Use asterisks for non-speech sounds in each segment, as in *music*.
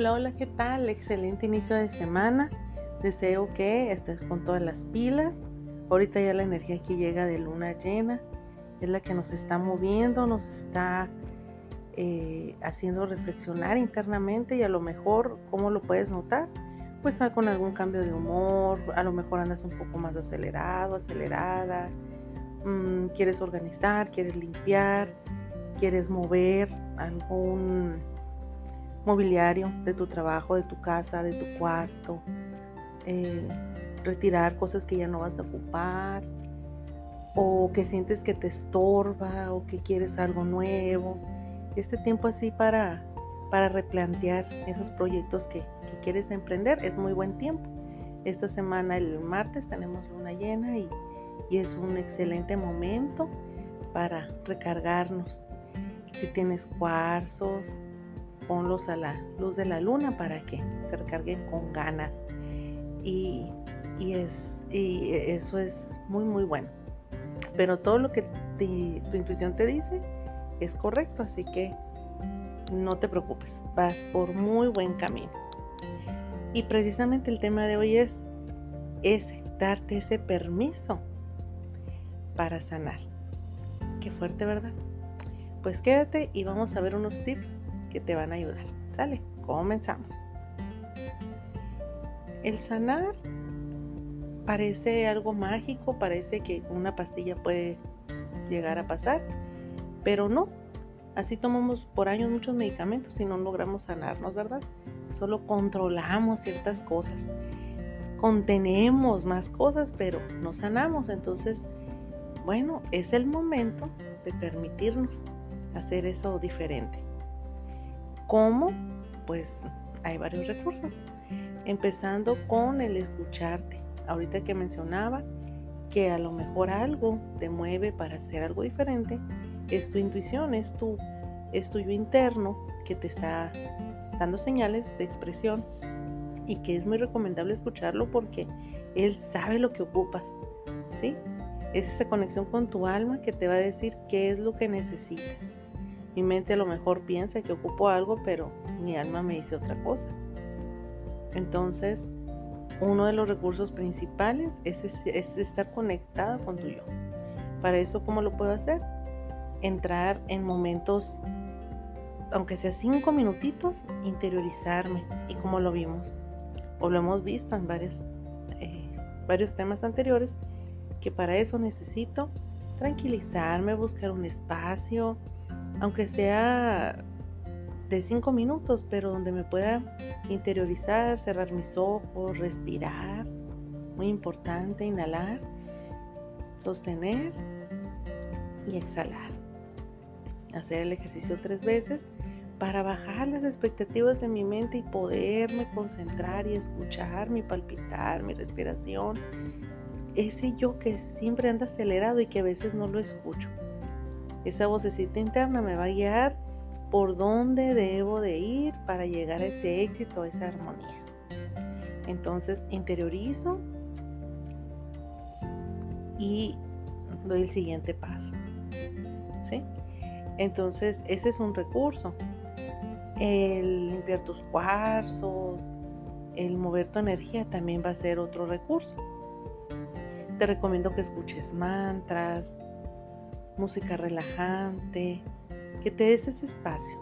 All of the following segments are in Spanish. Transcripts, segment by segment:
Hola, hola, ¿qué tal? Excelente inicio de semana. Deseo que estés con todas las pilas. Ahorita ya la energía que llega de luna llena es la que nos está moviendo, nos está eh, haciendo reflexionar internamente y a lo mejor, ¿cómo lo puedes notar? Pues con algún cambio de humor, a lo mejor andas un poco más acelerado, acelerada, mm, quieres organizar, quieres limpiar, quieres mover algún mobiliario de tu trabajo, de tu casa, de tu cuarto, eh, retirar cosas que ya no vas a ocupar o que sientes que te estorba o que quieres algo nuevo. Este tiempo así para, para replantear esos proyectos que, que quieres emprender es muy buen tiempo. Esta semana, el martes, tenemos luna llena y, y es un excelente momento para recargarnos. Si tienes cuarzos, ponlos a la luz de la luna para que se recarguen con ganas. Y, es, y eso es muy, muy bueno. Pero todo lo que tu intuición te dice es correcto, así que no te preocupes, vas por muy buen camino. Y precisamente el tema de hoy es, es darte ese permiso para sanar. Qué fuerte, ¿verdad? Pues quédate y vamos a ver unos tips que te van a ayudar. ¿Sale? Comenzamos. El sanar parece algo mágico, parece que una pastilla puede llegar a pasar, pero no. Así tomamos por años muchos medicamentos y no logramos sanarnos, ¿verdad? Solo controlamos ciertas cosas, contenemos más cosas, pero no sanamos. Entonces, bueno, es el momento de permitirnos hacer eso diferente. ¿Cómo? Pues hay varios recursos. Empezando con el escucharte. Ahorita que mencionaba que a lo mejor algo te mueve para hacer algo diferente, es tu intuición, es tu, es tuyo interno que te está dando señales de expresión y que es muy recomendable escucharlo porque él sabe lo que ocupas, ¿sí? Es esa conexión con tu alma que te va a decir qué es lo que necesitas. Mi mente a lo mejor piensa que ocupo algo, pero mi alma me dice otra cosa. Entonces, uno de los recursos principales es, estar conectada con tu yo. Para eso, ¿cómo lo puedo hacer? Entrar en momentos, aunque sea cinco minutitos, interiorizarme. Y como lo vimos, o lo hemos visto en varios, eh, varios temas anteriores, que para eso necesito tranquilizarme, buscar un espacio, aunque sea de cinco minutos, pero donde me pueda interiorizar, cerrar mis ojos, respirar, muy importante, inhalar, sostener y exhalar. Hacer el ejercicio tres veces para bajar las expectativas de mi mente y poderme concentrar y escuchar mi palpitar, mi respiración. Ese yo que siempre anda acelerado y que a veces no lo escucho. Esa vocecita interna me va a guiar por dónde debo de ir para llegar a ese éxito, a esa armonía. Entonces interiorizo y doy el siguiente paso. ¿Sí? Entonces ese es un recurso. El limpiar tus cuarzos, el mover tu energía también va a ser otro recurso. Te recomiendo que escuches mantras, música relajante, que te des ese espacio.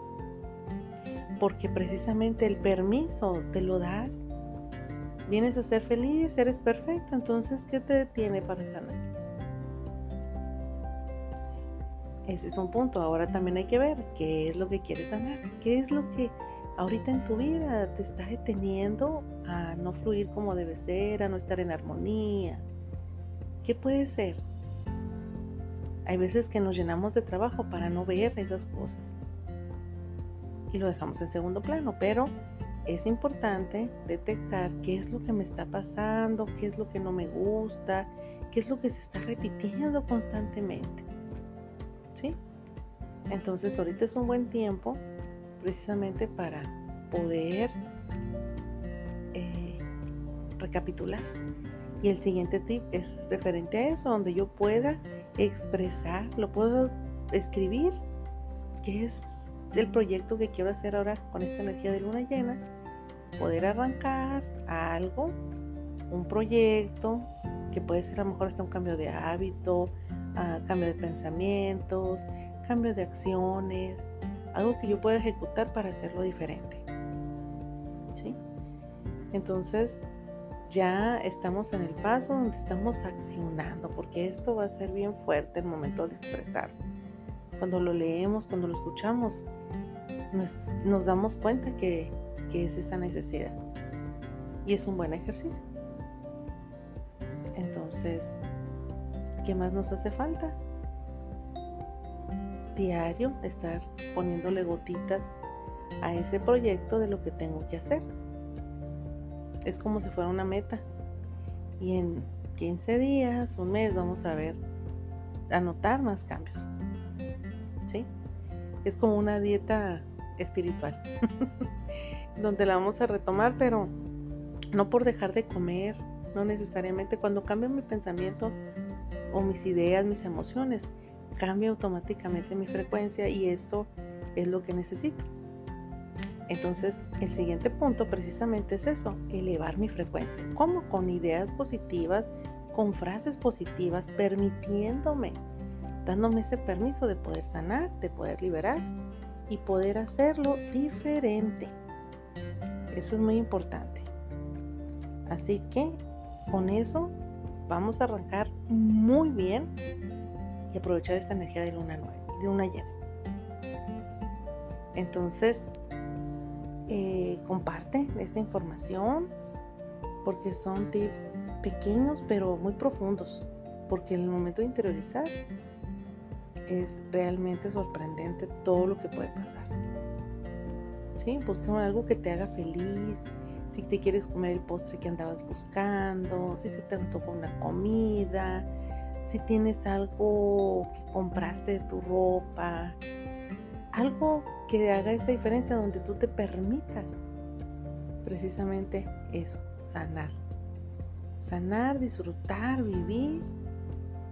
Porque precisamente el permiso te lo das. Vienes a ser feliz, eres perfecto, entonces ¿qué te detiene para sanar? Ese es un punto. Ahora también hay que ver qué es lo que quieres sanar, qué es lo que ahorita en tu vida te está deteniendo a no fluir como debe ser, a no estar en armonía. ¿Qué puede ser? Hay veces que nos llenamos de trabajo para no ver esas cosas y lo dejamos en segundo plano, pero es importante detectar qué es lo que me está pasando, qué es lo que no me gusta, qué es lo que se está repitiendo constantemente. ¿Sí? Entonces ahorita es un buen tiempo precisamente para poder eh, recapitular. Y el siguiente tip es referente a eso, donde yo pueda expresar, lo puedo escribir, que es el proyecto que quiero hacer ahora con esta energía de luna llena, poder arrancar algo, un proyecto, que puede ser a lo mejor hasta un cambio de hábito, uh, cambio de pensamientos, cambio de acciones, algo que yo pueda ejecutar para hacerlo diferente. ¿Sí? Entonces, ya estamos en el paso donde estamos accionando, porque esto va a ser bien fuerte el momento de expresar. Cuando lo leemos, cuando lo escuchamos, nos, damos cuenta que, que es esa necesidad. Y es un buen ejercicio. Entonces, ¿qué más nos hace falta? Diario estar poniéndole gotitas a ese proyecto de lo que tengo que hacer es como si fuera una meta. Y en 15 días, un mes, vamos a ver, anotar más cambios. ¿Sí? Es como una dieta espiritual, *laughs* donde la vamos a retomar, pero no por dejar de comer, no necesariamente. Cuando cambio mi pensamiento o mis ideas, mis emociones, cambia automáticamente mi frecuencia y esto es lo que necesito. Entonces, el siguiente punto precisamente es eso, elevar mi frecuencia. ¿Cómo? Con ideas positivas, con frases positivas, permitiéndome, dándome ese permiso de poder sanar, de poder liberar y poder hacerlo diferente. Eso es muy importante. Así que con eso vamos a arrancar muy bien y aprovechar esta energía de luna nueva, de luna llena. Entonces, eh, comparte esta información porque son tips pequeños pero muy profundos porque en el momento de interiorizar es realmente sorprendente todo lo que puede pasar. ¿Sí? Busca algo que te haga feliz, si te quieres comer el postre que andabas buscando, si se te antoja una comida, si tienes algo que compraste de tu ropa, algo que haga esa diferencia donde tú te permitas precisamente eso, sanar. Sanar, disfrutar, vivir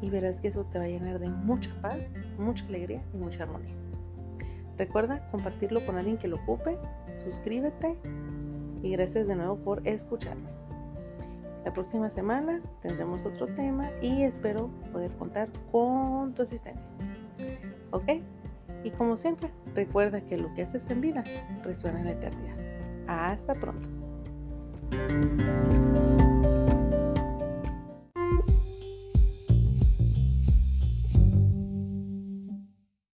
y verás que eso te va a llenar de mucha paz, mucha alegría y mucha armonía. Recuerda compartirlo con alguien que lo ocupe, suscríbete y gracias de nuevo por escucharme. La próxima semana tendremos otro tema y espero poder contar con tu asistencia. ¿Ok? Y como siempre, recuerda que lo que haces en vida resuena en la eternidad. Hasta pronto.